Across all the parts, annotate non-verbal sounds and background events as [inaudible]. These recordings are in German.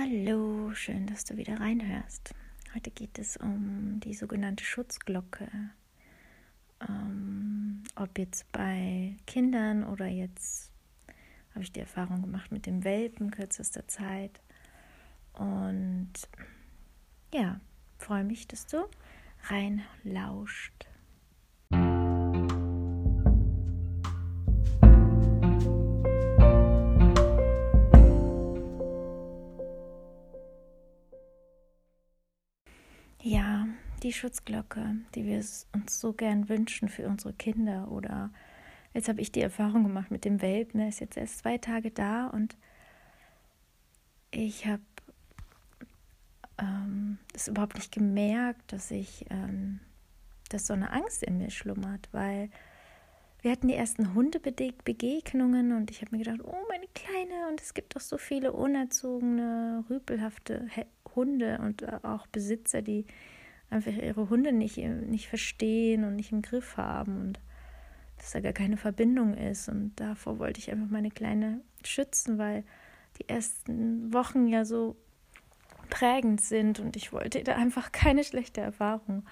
Hallo, schön, dass du wieder reinhörst. Heute geht es um die sogenannte Schutzglocke. Ähm, ob jetzt bei Kindern oder jetzt habe ich die Erfahrung gemacht mit dem Welpen kürzester Zeit. Und ja, freue mich, dass du reinlauscht. Ja, die Schutzglocke, die wir uns so gern wünschen für unsere Kinder. Oder jetzt habe ich die Erfahrung gemacht mit dem Welpen, der ist jetzt erst zwei Tage da und ich habe ähm, es überhaupt nicht gemerkt, dass ich, ähm, dass so eine Angst in mir schlummert, weil wir hatten die ersten Hundebegegnungen und ich habe mir gedacht, oh meine Kleine, und es gibt doch so viele unerzogene, rüpelhafte Hunde und auch Besitzer, die einfach ihre Hunde nicht, nicht verstehen und nicht im Griff haben und dass da gar keine Verbindung ist. Und davor wollte ich einfach meine Kleine schützen, weil die ersten Wochen ja so prägend sind und ich wollte da einfach [laughs] keine schlechte Erfahrung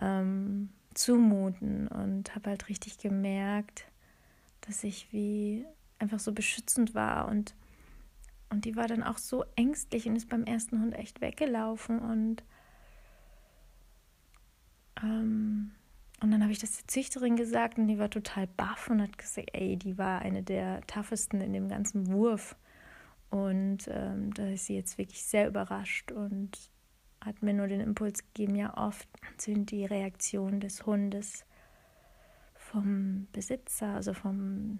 ähm, zumuten und habe halt richtig gemerkt, dass ich wie einfach so beschützend war und und die war dann auch so ängstlich und ist beim ersten Hund echt weggelaufen. Und, ähm, und dann habe ich das der Züchterin gesagt und die war total baff und hat gesagt, ey, die war eine der toughesten in dem ganzen Wurf. Und ähm, da ist sie jetzt wirklich sehr überrascht und hat mir nur den Impuls gegeben, ja, oft sind die Reaktionen des Hundes vom Besitzer, also vom,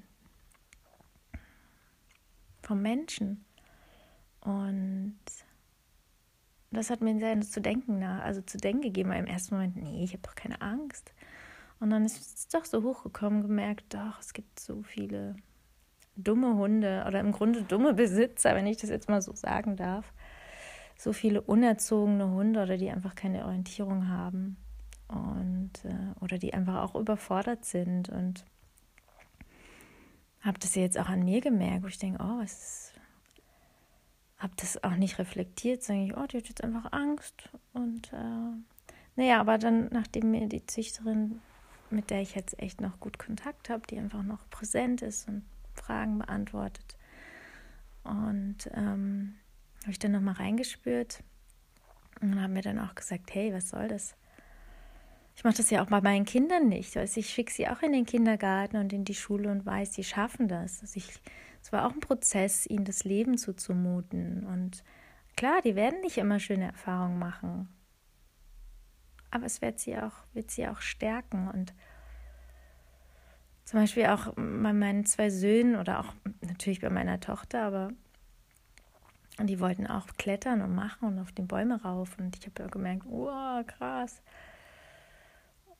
vom Menschen und das hat mir sehr zu denken, also zu denken gegeben, im ersten Moment, nee, ich habe doch keine Angst. Und dann ist es doch so hochgekommen, gemerkt, doch, es gibt so viele dumme Hunde oder im Grunde dumme Besitzer, wenn ich das jetzt mal so sagen darf. So viele unerzogene Hunde oder die einfach keine Orientierung haben und äh, oder die einfach auch überfordert sind und habe das jetzt auch an mir gemerkt, wo ich denke, oh, was ist habe das auch nicht reflektiert, sondern ich, oh, die hat jetzt einfach Angst. Und äh, naja, aber dann, nachdem mir die Züchterin, mit der ich jetzt echt noch gut Kontakt habe, die einfach noch präsent ist und Fragen beantwortet. Und ähm, habe ich dann nochmal reingespürt und habe mir dann auch gesagt, hey, was soll das? Ich mache das ja auch bei meinen Kindern nicht. Also ich schicke sie auch in den Kindergarten und in die Schule und weiß, die schaffen das. Also ich es war auch ein Prozess, ihnen das Leben zuzumuten. Und klar, die werden nicht immer schöne Erfahrungen machen. Aber es wird sie auch, wird sie auch stärken. Und zum Beispiel auch bei meinen zwei Söhnen oder auch natürlich bei meiner Tochter, aber die wollten auch klettern und machen und auf die Bäume rauf. Und ich habe gemerkt, oh, krass.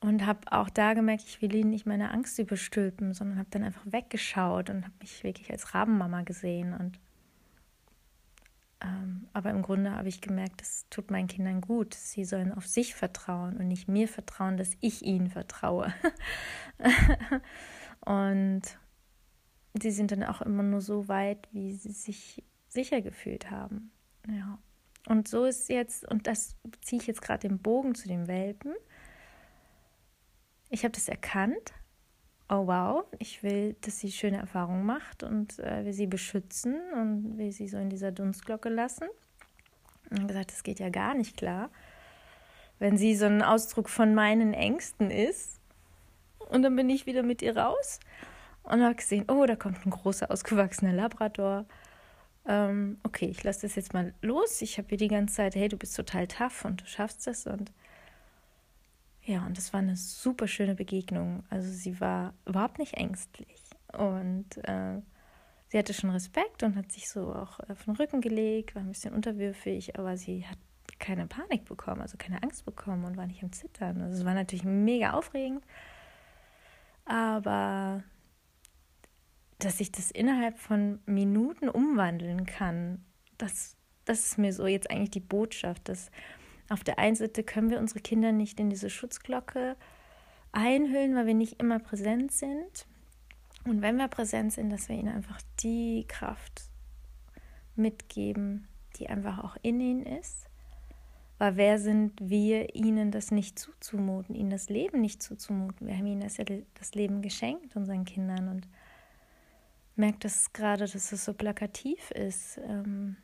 Und habe auch da gemerkt, ich will ihnen nicht meine Angst überstülpen, sondern habe dann einfach weggeschaut und habe mich wirklich als Rabenmama gesehen. Und ähm, aber im Grunde habe ich gemerkt, das tut meinen Kindern gut. Sie sollen auf sich vertrauen und nicht mir vertrauen, dass ich ihnen vertraue. [laughs] und sie sind dann auch immer nur so weit, wie sie sich sicher gefühlt haben. Ja. Und so ist jetzt, und das ziehe ich jetzt gerade den Bogen zu den Welpen ich habe das erkannt. Oh wow, ich will, dass sie schöne Erfahrungen macht und äh, will sie beschützen und will sie so in dieser Dunstglocke lassen. Und gesagt, das geht ja gar nicht klar, wenn sie so ein Ausdruck von meinen Ängsten ist. Und dann bin ich wieder mit ihr raus und habe gesehen, oh, da kommt ein großer ausgewachsener Labrador. Ähm, okay, ich lasse das jetzt mal los. Ich habe ihr die ganze Zeit, hey, du bist total tough und du schaffst das und ja, und das war eine super schöne Begegnung. Also sie war überhaupt nicht ängstlich und äh, sie hatte schon Respekt und hat sich so auch auf den Rücken gelegt, war ein bisschen unterwürfig, aber sie hat keine Panik bekommen, also keine Angst bekommen und war nicht am Zittern. Also es war natürlich mega aufregend, aber dass ich das innerhalb von Minuten umwandeln kann, das, das ist mir so jetzt eigentlich die Botschaft, dass auf der einen Seite können wir unsere Kinder nicht in diese Schutzglocke einhüllen, weil wir nicht immer präsent sind. Und wenn wir präsent sind, dass wir ihnen einfach die Kraft mitgeben, die einfach auch in ihnen ist. Weil wer sind wir, ihnen das nicht zuzumuten, ihnen das Leben nicht zuzumuten? Wir haben ihnen das, ja das Leben geschenkt, unseren Kindern. Und merkt das gerade, dass es so plakativ ist. Ähm,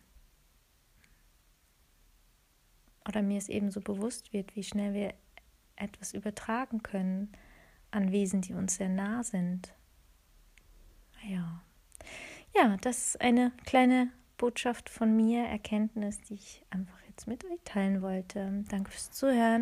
oder mir es eben so bewusst wird, wie schnell wir etwas übertragen können an Wesen, die uns sehr nah sind. Ja. Ja, das ist eine kleine Botschaft von mir, Erkenntnis, die ich einfach jetzt mit euch teilen wollte. Danke fürs Zuhören.